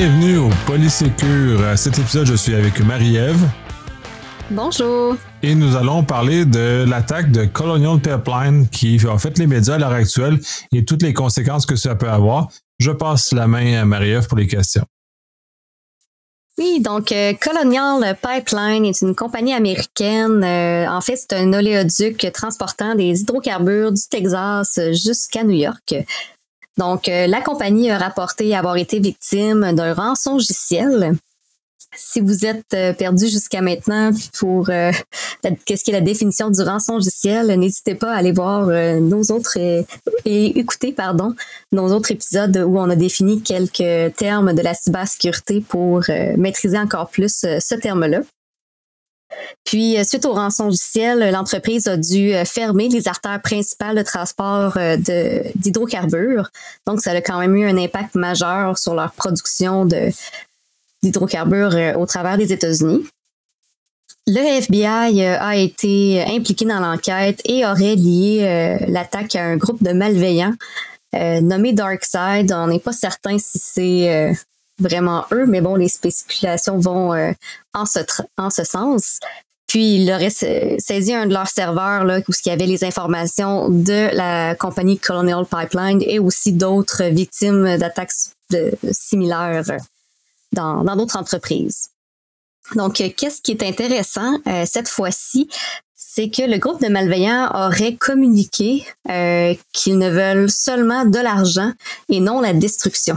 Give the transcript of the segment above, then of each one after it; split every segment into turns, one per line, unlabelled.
Bienvenue au Polysécure. À cet épisode, je suis avec Marie-Ève.
Bonjour.
Et nous allons parler de l'attaque de Colonial Pipeline qui a fait les médias à l'heure actuelle et toutes les conséquences que ça peut avoir. Je passe la main à Marie-Ève pour les questions.
Oui, donc euh, Colonial Pipeline est une compagnie américaine. Euh, en fait, c'est un oléoduc transportant des hydrocarbures du Texas jusqu'à New York. Donc, euh, la compagnie a rapporté avoir été victime d'un rançongiciel. Si vous êtes euh, perdu jusqu'à maintenant pour euh, qu'est-ce qui est la définition du rançongiciel, n'hésitez pas à aller voir nos autres et, écouter pardon nos autres épisodes où on a défini quelques termes de la cybersécurité pour maîtriser encore plus ce terme-là. Puis, euh, suite au rançongiciel, l'entreprise a dû euh, fermer les artères principales de transport euh, d'hydrocarbures. Donc, ça a quand même eu un impact majeur sur leur production d'hydrocarbures au travers des États-Unis. Le FBI a été impliqué dans l'enquête et aurait lié l'attaque à un groupe de malveillants nommé Darkside. On n'est pas certain si c'est vraiment eux, mais bon, les spéculations vont euh, en, ce en ce sens. Puis il aurait saisi un de leurs serveurs là, où il y avait les informations de la compagnie Colonial Pipeline et aussi d'autres victimes d'attaques similaires dans d'autres entreprises. Donc, euh, qu'est-ce qui est intéressant euh, cette fois-ci, c'est que le groupe de malveillants aurait communiqué qu'ils ne veulent seulement de l'argent et non la destruction.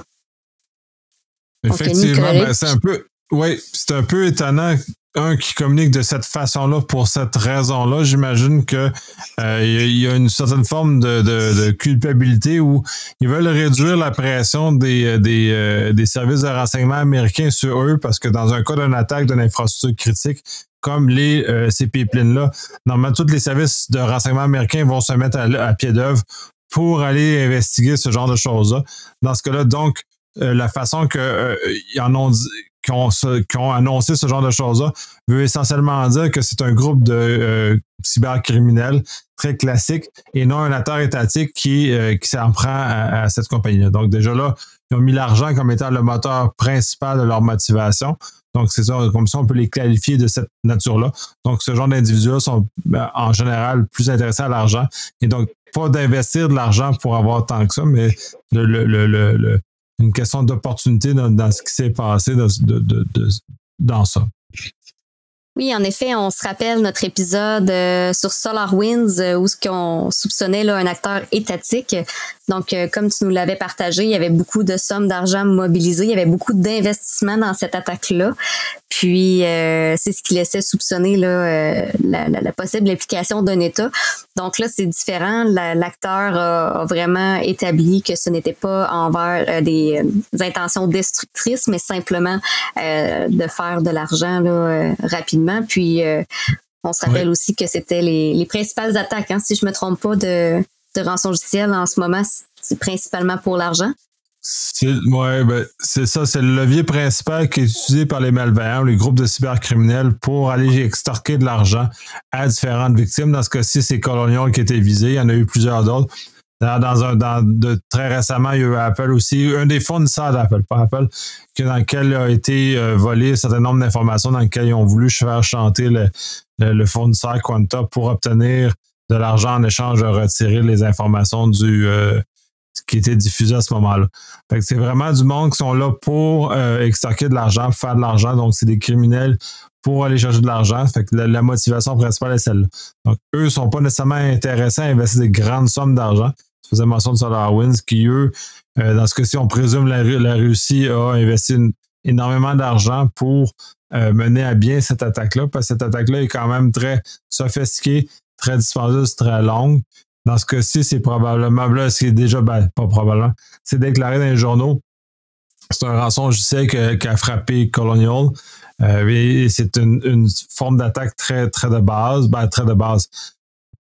Effectivement, ben, c'est un peu, oui, c'est un peu étonnant un qui communique de cette façon-là pour cette raison-là, j'imagine que euh, il y a une certaine forme de, culpabilité où ils veulent réduire la pression des, des, euh, des services de renseignement américains sur eux parce que dans un cas d'une attaque d'une infrastructure critique comme les euh, ces pipelines-là, normalement tous les services de renseignement américains vont se mettre à, à pied d'œuvre pour aller investiguer ce genre de choses-là. Dans ce cas-là, donc, euh, la façon que euh, ont ont, annoncé ce genre de choses-là veut essentiellement dire que c'est un groupe de euh, cybercriminels très classique et non un acteur étatique qui, qui s'en prend à, cette compagnie-là. Donc déjà là, ils ont mis l'argent comme étant le moteur principal de leur motivation. Donc c'est ça, comme ça on peut les qualifier de cette nature-là. Donc ce genre d'individus sont ben, en général plus intéressés à l'argent et donc pas d'investir de l'argent pour avoir tant que ça, mais le, le, le une question d'opportunité dans, ce qui s'est passé dans ça.
Oui, en effet, on se rappelle notre épisode euh, sur SolarWinds euh, où ce qu'on soupçonnait là, un acteur étatique. Donc, euh, comme tu nous l'avais partagé, il y avait beaucoup de sommes d'argent mobilisées, il y avait beaucoup d'investissements dans cette attaque-là. Puis, c'est ce qui laissait soupçonner là, la, possible implication d'un État. Donc là, c'est différent. L'acteur a, vraiment établi que ce n'était pas envers des, intentions destructrices, mais simplement de faire de l'argent rapidement puis euh, on se rappelle aussi que c'était les, principales attaques, hein, si je me trompe pas, de, de rançongiciel en ce moment, c'est principalement pour l'argent.
Oui, ben, c'est ça, c'est le levier principal qui est utilisé par les malveillants, les groupes de cybercriminels pour aller extorquer de l'argent à différentes victimes. Dans ce cas-ci, c'est Colonial qui était visé. Il y en a eu plusieurs d'autres. Dans, un, de, très récemment, il y a eu Apple aussi, un des fournisseurs d'Apple, pas Apple, dans lequel a été euh, volé un certain nombre d'informations dans lequel ils ont voulu faire chanter le, le, fournisseur Quanta pour obtenir de l'argent en échange de retirer les informations du euh, qui était diffusé à ce moment-là. c'est vraiment du monde qui sont là pour euh, de l'argent, faire de l'argent. Donc, c'est des criminels pour aller chercher de l'argent. Que la, motivation principale est celle-là. Donc, eux ne sont pas nécessairement intéressés à investir des grandes sommes d'argent faisais mention de SolarWinds, qui, eux, euh, dans ce cas-ci, on présume la, la Russie a investi énormément d'argent pour euh, mener à bien cette attaque-là, parce que cette attaque-là est quand même très sophistiquée, très dispendieuse, très longue. Dans ce cas-ci, c'est probablement, là, c'est déjà, ben, pas probablement, c'est déclaré dans les journaux. C'est un rançon sais, qui a frappé Colonial. Euh, c'est une, une, forme d'attaque très, très de base, ben, très de base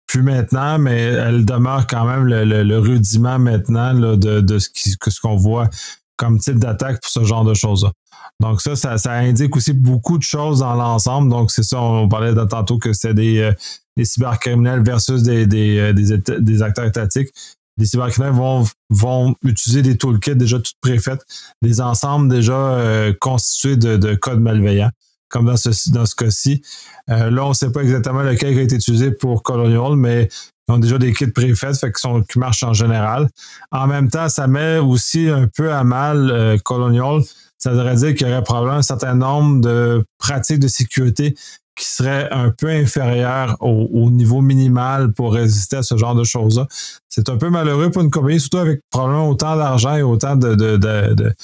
plus maintenant, mais elle demeure quand même le, rudiment maintenant de, ce qu'on voit comme type d'attaque pour ce genre de choses-là. Donc ça, ça, indique aussi beaucoup de choses dans l'ensemble. Donc c'est ça, on parlait de tantôt que c'était des, euh, des cybercriminels versus des, des, euh, des, acteurs étatiques. les cybercriminels vont, vont utiliser des toolkits déjà toutes préfaites, des ensembles déjà constitués de, de codes malveillants comme dans ce, dans ce cas-ci. là, on ne sait pas exactement lequel a été utilisé pour Colonial, mais ils ont déjà des kits préfaits, fait qui marchent en général. En même temps, ça met aussi un peu à mal euh, Colonial. Ça devrait dire qu'il y aurait probablement un certain nombre de pratiques de sécurité qui seraient un peu inférieures au, niveau minimal pour résister à ce genre de choses-là. C'est un peu malheureux pour une compagnie, surtout avec probablement autant d'argent et autant de, de, de,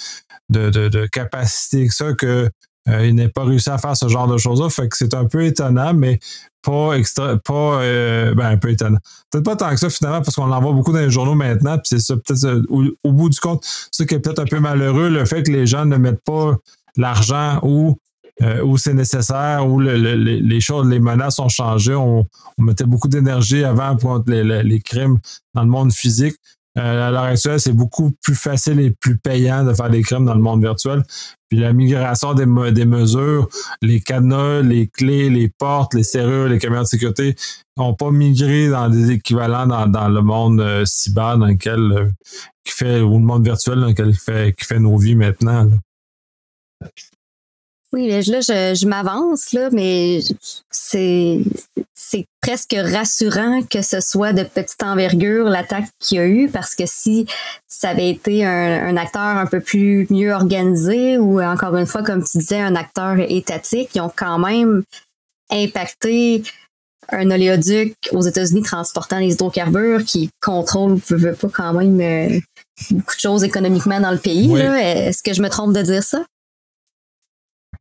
de, de capacité que ça, que euh, il n'est pas réussi à faire ce genre de choses-là. Fait que c'est un peu étonnant, mais pas extra, pas, euh, ben, un peu étonnant. Peut-être pas tant que ça, finalement, parce qu'on en voit beaucoup dans les journaux maintenant, puis c'est ça, peut-être, euh, au, bout du compte, ce qui est peut-être un peu malheureux, le fait que les gens ne mettent pas l'argent où, où c'est nécessaire, où les choses, les menaces ont changé. On, mettait beaucoup d'énergie avant pour les, crimes dans le monde physique. Euh, à l'heure actuelle, c'est beaucoup plus facile et plus payant de faire des crimes dans le monde virtuel. Puis la migration des, mesures, les cadenas, les clés, les portes, les serrures, les caméras de sécurité n'ont pas migré dans des équivalents dans, le monde euh, cyber dans lequel euh, fait ou le monde virtuel dans lequel qui fait, qui fait nos vies maintenant.
Oui, là, je, je m'avance, là, mais c'est, c'est presque rassurant que ce soit de petite envergure l'attaque qu'il y a eu, parce que si ça avait été un, acteur un peu plus mieux organisé ou encore une fois, comme tu disais, un acteur étatique, ils ont quand même impacté un oléoduc aux États-Unis transportant les hydrocarbures qui contrôle, veut, pas quand même euh, beaucoup de choses économiquement dans le pays. Est-ce que je me trompe de dire ça?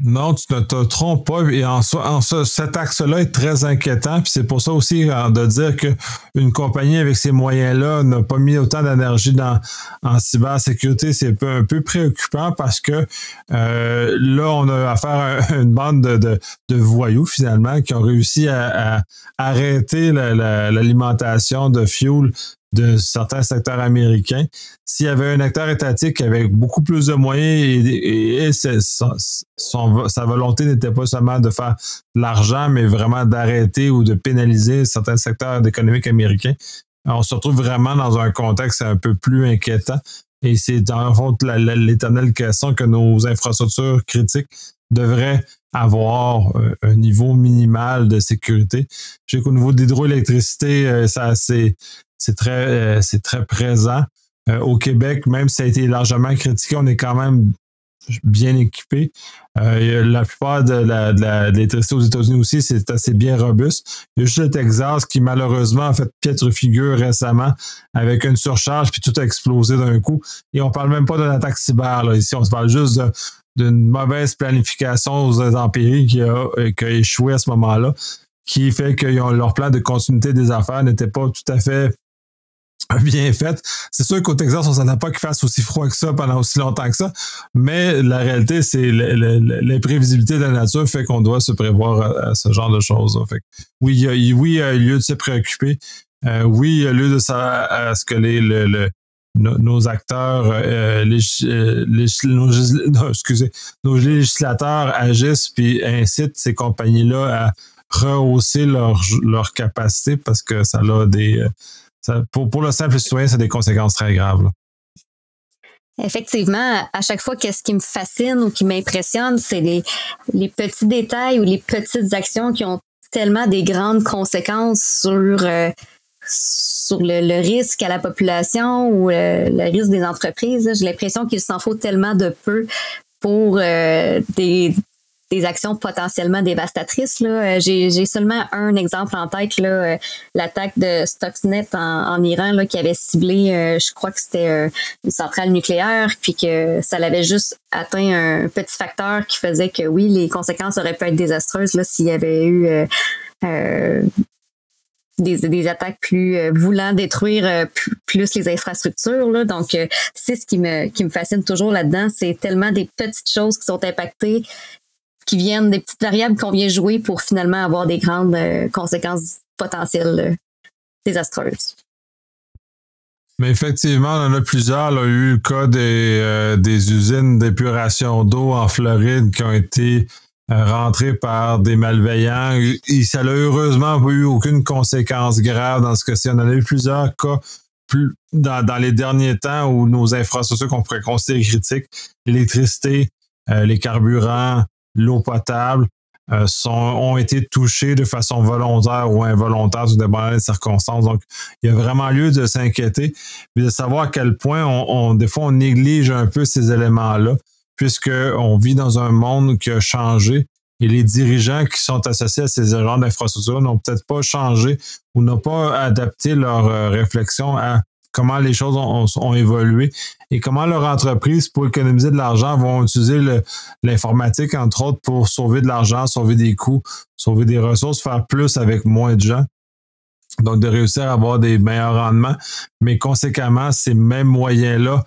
Non, tu ne te trompes pas. Et en, en cet axe-là est très inquiétant. Puis c'est pour ça aussi euh, de dire qu'une compagnie avec ces moyens-là n'a pas mis autant d'énergie dans en cybersécurité, c'est un peu, préoccupant parce que euh, là, on a affaire à une bande de, voyous finalement qui ont réussi à, arrêter l'alimentation de fuel de certains secteurs américains. S'il y avait un acteur étatique avec beaucoup plus de moyens et, sa volonté n'était pas seulement de faire de l'argent, mais vraiment d'arrêter ou de pénaliser certains secteurs économiques américains, on se retrouve vraiment dans un contexte un peu plus inquiétant. Et c'est le fond l'éternelle question que nos infrastructures critiques devraient avoir euh, un niveau minimal de sécurité. Je sais qu'au niveau d'hydroélectricité, euh, ça c'est très, euh, c'est très présent. Au Québec, même si ça a été largement critiqué, on est quand même bien équipé. La plupart de, l'électricité aux États-Unis aussi, c'est assez bien robuste. Il y a juste le Texas qui, malheureusement, a fait piètre figure récemment avec une surcharge, puis tout a explosé d'un coup. Et on parle même pas d'une attaque cyber. Ici, on se parle juste d'une mauvaise planification aux intempéries qui a, qui a échoué à ce moment-là, qui fait que leur plan de continuité des affaires n'était pas tout à fait bien fait. C'est sûr qu'au Texas, on s'attend pas qu'il fasse aussi froid que ça pendant aussi longtemps que ça, mais la réalité, c'est l'imprévisibilité de la nature fait qu'on doit se prévoir à, ce genre de choses. Fait oui, il y, a, oui, a lieu de se préoccuper. Euh, oui, il y a lieu de savoir à ce que les, nos, acteurs, euh, euh, nos, législateurs agissent puis incitent ces compagnies-là à rehausser leur, leur capacité parce que ça a des pour, le simple citoyen, ça a des conséquences très graves.
Effectivement, à chaque fois, qu'est-ce qui me fascine ou qui m'impressionne, c'est les, les petits détails ou les petites actions qui ont tellement des grandes conséquences sur, euh, sur le, risque à la population ou euh, le risque des entreprises. J'ai l'impression qu'il s'en faut tellement de peu pour euh, des, des actions potentiellement dévastatrices. Là. Euh, j'ai, seulement un exemple en tête, là, euh, l'attaque de Stuxnet en, Iran là, qui avait ciblé, euh, je crois que c'était une centrale nucléaire, puis que ça l'avait juste atteint un petit facteur qui faisait que oui, les conséquences auraient pu être désastreuses là, s'il y avait eu des, attaques plus voulant détruire plus, les infrastructures. Là. Donc, c'est ce qui me, qui me fascine toujours là-dedans. C'est tellement des petites choses qui sont impactées qui viennent des petites variables qu'on vient jouer pour finalement avoir des grandes euh, conséquences potentielles euh, désastreuses.
Mais effectivement, on en a plusieurs. Il y a eu le cas des, euh, des usines d'épuration d'eau en Floride qui ont été rentrées par des malveillants. Et ça n'a heureusement pas eu aucune conséquence grave dans ce cas-ci. On a eu plusieurs cas dans, les derniers temps où nos infrastructures qu'on pourrait considérer critiques, l'électricité, euh, les carburants, l'eau potable, euh, ont été touchés de façon volontaire ou involontaire, tout dépendant des circonstances. Donc, il y a vraiment lieu de s'inquiéter, mais de savoir à quel point on, on, des fois on néglige un peu ces éléments-là, puisqu'on vit dans un monde qui a changé et les dirigeants qui sont associés à ces genres d'infrastructures n'ont peut-être pas changé ou n'ont pas adapté leur euh, réflexion à comment les choses ont, évolué et comment leur entreprise, pour économiser de l'argent, vont utiliser l'informatique, entre autres, pour sauver de l'argent, sauver des coûts, sauver des ressources, faire plus avec moins de gens. Donc, de réussir à avoir des meilleurs rendements. Mais conséquemment, ces mêmes moyens-là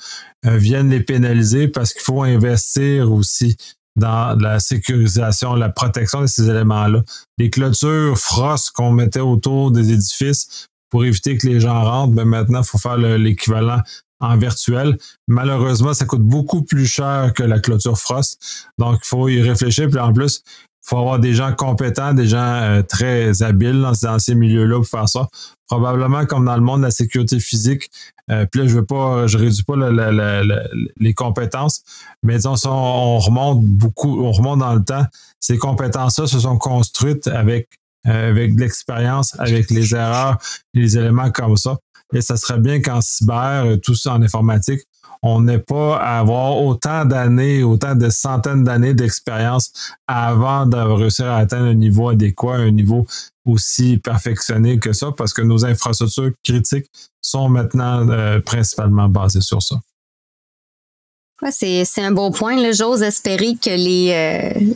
euh, viennent les pénaliser parce qu'il faut investir aussi dans la sécurisation, la protection de ces éléments-là. Les clôtures frostes qu'on mettait autour des édifices pour éviter que les gens rentrent, ben maintenant, il faut faire l'équivalent en virtuel. Malheureusement, ça coûte beaucoup plus cher que la clôture Frost. Donc, il faut y réfléchir. Puis en plus, faut avoir des gens compétents, des gens euh, très habiles dans, ces milieux-là pour faire ça. Probablement comme dans le monde de la sécurité physique. Euh, puis là, je veux pas, je réduis pas les compétences, mais disons, on remonte beaucoup, on remonte dans le temps. Ces compétences-là se sont construites avec euh, avec de l'expérience, avec les erreurs, les éléments comme ça. Et ça serait bien qu'en cyber, euh, tout ça en informatique, on n'ait pas à avoir autant d'années, autant de centaines d'années d'expérience avant de réussir à atteindre un niveau adéquat, un niveau aussi perfectionné que ça, parce que nos infrastructures critiques sont maintenant euh, principalement basées sur ça.
C'est un beau point. J'ose espérer que euh,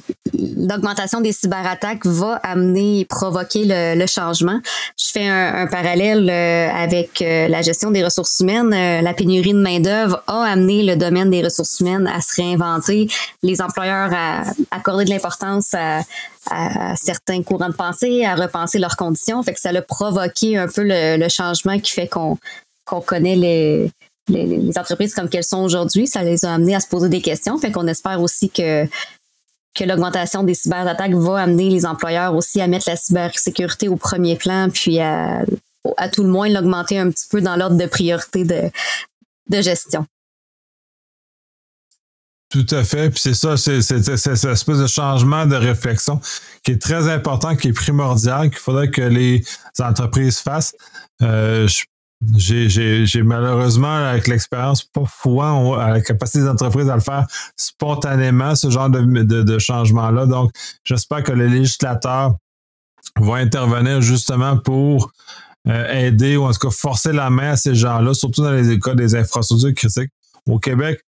l'augmentation des cyberattaques va amener et provoquer le, changement. Je fais un, parallèle euh, avec euh, la gestion des ressources humaines. la pénurie de main-d'œuvre a amené le domaine des ressources humaines à se réinventer, les employeurs à accorder de l'importance à, à, certains courants de pensée, à repenser leurs conditions. Fait que ça a provoqué un peu le, changement qui fait qu'on connaît les, les, entreprises comme qu'elles sont aujourd'hui, ça les a amenées à se poser des questions. Fait qu'on espère aussi que que l'augmentation des cyberattaques va amener les employeurs aussi à mettre la cybersécurité au premier plan, puis à, à tout le moins l'augmenter un petit peu dans l'ordre de priorité de, de gestion.
Tout à fait. Puis c'est ça, c'est cette espèce de changement de réflexion qui est très important, qui est primordial, qu'il faudrait que les entreprises fassent. Euh, je j'ai malheureusement, avec l'expérience, pas foi à la capacité des entreprises à le faire spontanément, ce genre de, de, changement-là. Donc, j'espère que les législateurs vont intervenir justement pour euh, aider ou en tout cas forcer la main à ces gens-là, surtout dans les écoles des infrastructures critiques. Au Québec,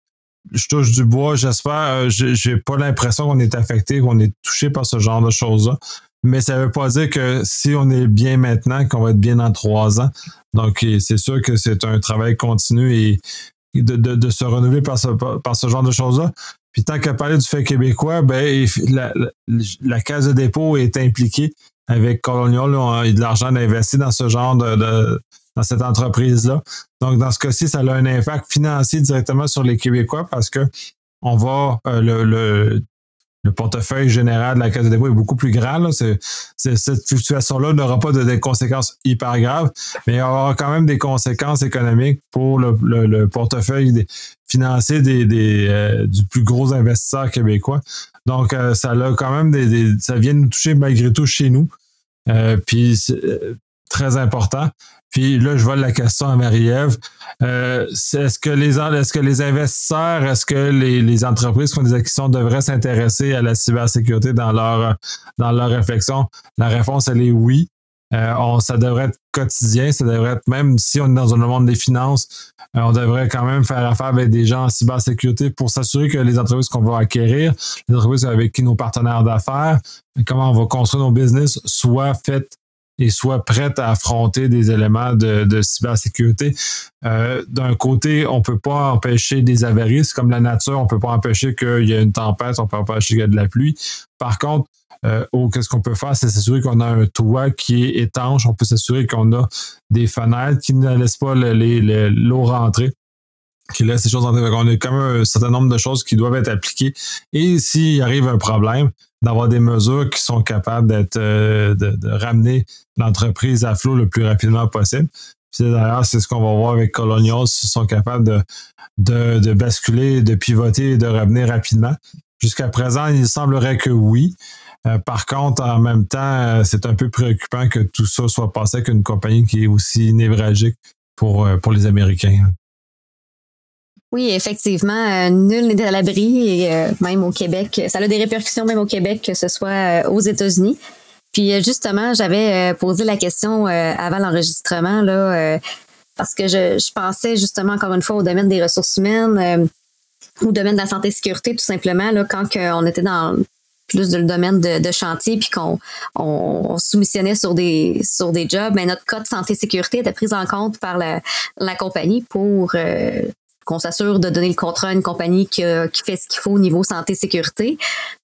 je touche du bois, j'espère. Euh, j'ai pas l'impression qu'on est affecté, qu'on est touché par ce genre de choses-là. Mais ça ne veut pas dire que si on est bien maintenant, qu'on va être bien dans trois ans. Donc, c'est sûr que c'est un travail continu et de, de, se renouveler par ce, par ce genre de choses-là. Puis tant qu'à parler du fait québécois, ben, la, la, case de dépôt est impliquée avec Colonial. a de l'argent investi dans ce genre de, dans cette entreprise-là. Donc, dans ce cas-ci, ça a un impact financier directement sur les Québécois parce que on va euh, le, le, le portefeuille général de la Caisse de dépôt est beaucoup plus grand. cette fluctuation-là n'aura pas de, conséquences hyper graves, mais il y aura quand même des conséquences économiques pour le, portefeuille financier des, euh, du plus gros investisseur québécois. Donc, euh, ça a quand même des, ça vient nous toucher malgré tout chez nous. Euh, puis très important. Puis là, je vois la question à Marie-Ève. Euh, est-ce que les est-ce que les investisseurs, est-ce que les, entreprises qui font des acquisitions devraient s'intéresser à la cybersécurité dans leur dans leur réflexion? La réponse, elle est oui. Euh, on, ça devrait être quotidien, ça devrait être même si on est dans le monde des finances, euh, on devrait quand même faire affaire avec des gens en cybersécurité pour s'assurer que les entreprises qu'on va acquérir, les entreprises avec qui nos partenaires d'affaires, comment on va construire nos business, soient faites et soit prête à affronter des éléments de, cybersécurité. Euh, D'un côté, on peut pas empêcher des avaries, comme la nature, on peut pas empêcher qu'il y ait une tempête, on peut pas empêcher qu'il y ait de la pluie. Par contre, euh, qu'est-ce qu'on peut faire, c'est s'assurer qu'on a un toit qui est étanche, on peut s'assurer qu'on a des fenêtres qui ne laissent pas l'eau rentrer qui laisse ces choses en On a quand même un certain nombre de choses qui doivent être appliquées. Et s'il arrive un problème, d'avoir des mesures qui sont capables d'être euh, de, ramener l'entreprise à flot le plus rapidement possible. D'ailleurs, c'est ce qu'on va voir avec Colonials, s'ils sont capables de, de, de, basculer, de pivoter et de revenir rapidement. Jusqu'à présent, il semblerait que oui. Euh, par contre, en même temps, euh, c'est un peu préoccupant que tout ça soit passé avec une compagnie qui est aussi névralgique pour, euh, pour les Américains.
Oui, effectivement, nul n'est à l'abri, et même au Québec. Ça a des répercussions même au Québec, que ce soit aux États-Unis. Puis justement, j'avais posé la question avant l'enregistrement, là, parce que je, je, pensais justement encore une fois au domaine des ressources humaines, au domaine de la santé et sécurité, tout simplement, là, quand on était dans plus de le domaine de, chantier, puis qu'on on, soumissionnait sur des sur des jobs, mais notre code santé sécurité était prise en compte par la, la compagnie pour euh, qu'on s'assure de donner le contrat à une compagnie qui, qui fait ce qu'il faut au niveau santé sécurité.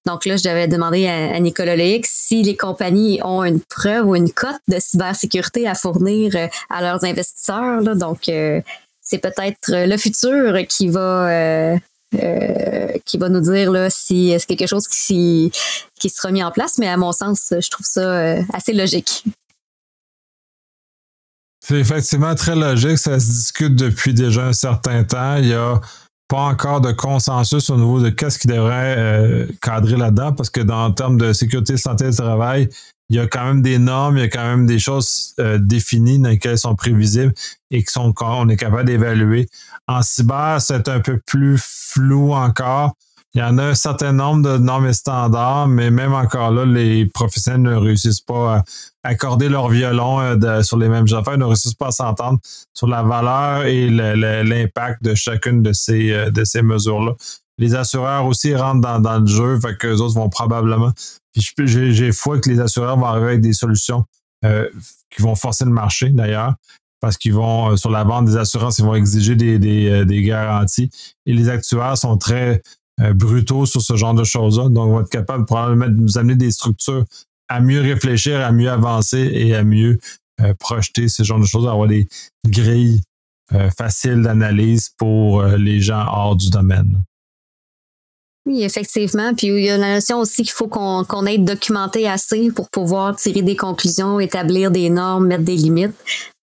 Donc là, j'avais demandé à, Nicolas Leïc si les compagnies ont une preuve ou une cote de cybersécurité à fournir euh, à leurs investisseurs. Là. Donc, euh, c'est peut-être le futur qui va euh, qui va nous dire là, si c'est quelque chose qui, qui sera mis en place, mais à mon sens, je trouve ça euh, assez logique.
C'est effectivement très logique. Ça se discute depuis déjà un certain temps. Il n'y a pas encore de consensus au niveau de qu'est-ce qui devrait euh, cadrer là-dedans, parce que dans le termes de sécurité, santé et travail, il y a quand même des normes, il y a quand même des choses euh, définies dans lesquelles sont prévisibles et qui sont on est capable d'évaluer. En cyber, c'est un peu plus flou encore. Il y en a un certain nombre de normes et standards, mais même encore là, les professionnels ne réussissent pas à accorder leur violon euh, sur les mêmes affaires, ne réussissent pas à s'entendre sur la valeur et l'impact de chacune de ces, euh, de ces mesures-là. Les assureurs aussi rentrent dans, dans le jeu, fait que les autres vont probablement j'ai foi que les assureurs vont arriver avec des solutions euh, qui vont forcer le marché d'ailleurs, parce qu'ils vont, sur la vente des assurances, ils vont exiger des, euh, garanties. Et les actuaires sont très brutaux sur ce genre de choses-là. Donc, vont être capables probablement de nous amener des structures à mieux réfléchir, à mieux avancer et à mieux projeter ce genre de choses, avoir des grilles faciles d'analyse pour les gens hors du domaine.
Oui, effectivement. Puis il y a la notion aussi qu'il faut qu'on ait documenté assez pour pouvoir tirer des conclusions, établir des normes, mettre des limites.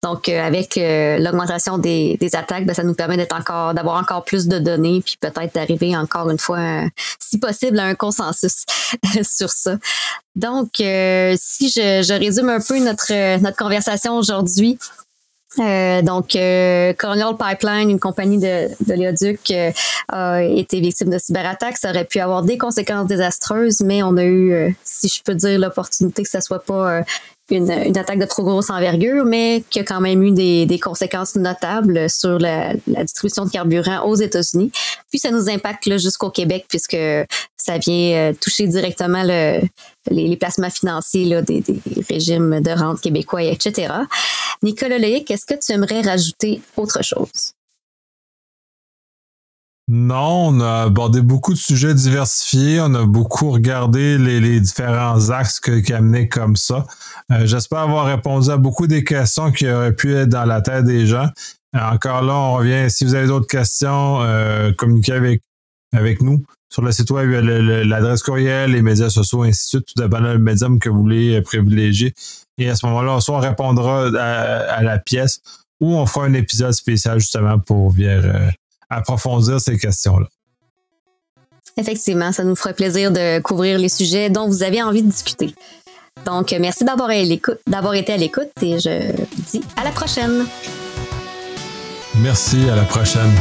Donc, euh, avec euh, l'augmentation des, des attaques, ben, ça nous permet d'être encore, d'avoir encore plus de données, puis peut-être d'arriver encore une fois, si possible, à un consensus sur ça. Donc, euh, si je, je résume un peu notre notre conversation aujourd'hui, euh, donc, euh, Colonial Pipeline, une compagnie de, de l'éoduc, euh, a été victime de cyberattaques. Ça aurait pu avoir des conséquences désastreuses, mais on a eu, euh, si je peux dire, l'opportunité que ça soit pas une, une, attaque de trop grosse envergure, mais qui a quand même eu des, des conséquences notables sur la, la, distribution de carburant aux États-Unis. Puis ça nous impacte jusqu'au Québec puisque ça vient toucher directement le, les, les, placements financiers là, des, des, régimes de rente québécois, etc. Nicolas Leïc, est-ce que tu aimerais rajouter autre chose?
Non, on a abordé beaucoup de sujets diversifiés. On a beaucoup regardé les, différents axes qui amenaient comme ça. Euh, j'espère avoir répondu à beaucoup des questions qui auraient pu être dans la tête des gens. Euh, encore là, on revient. Si vous avez d'autres questions, euh, communiquez avec, avec nous sur le site web, l'adresse courriel, les médias sociaux, ainsi de suite, tout dépend le médium que vous voulez privilégier. Et à ce moment-là, soit on répondra à, la pièce ou on fera un épisode spécial justement pour venir approfondir ces questions-là.
Effectivement, ça nous ferait plaisir de couvrir les sujets dont vous avez envie de discuter. Donc, merci d'avoir été à l'écoute et je vous dis à la prochaine.
Merci, à la prochaine.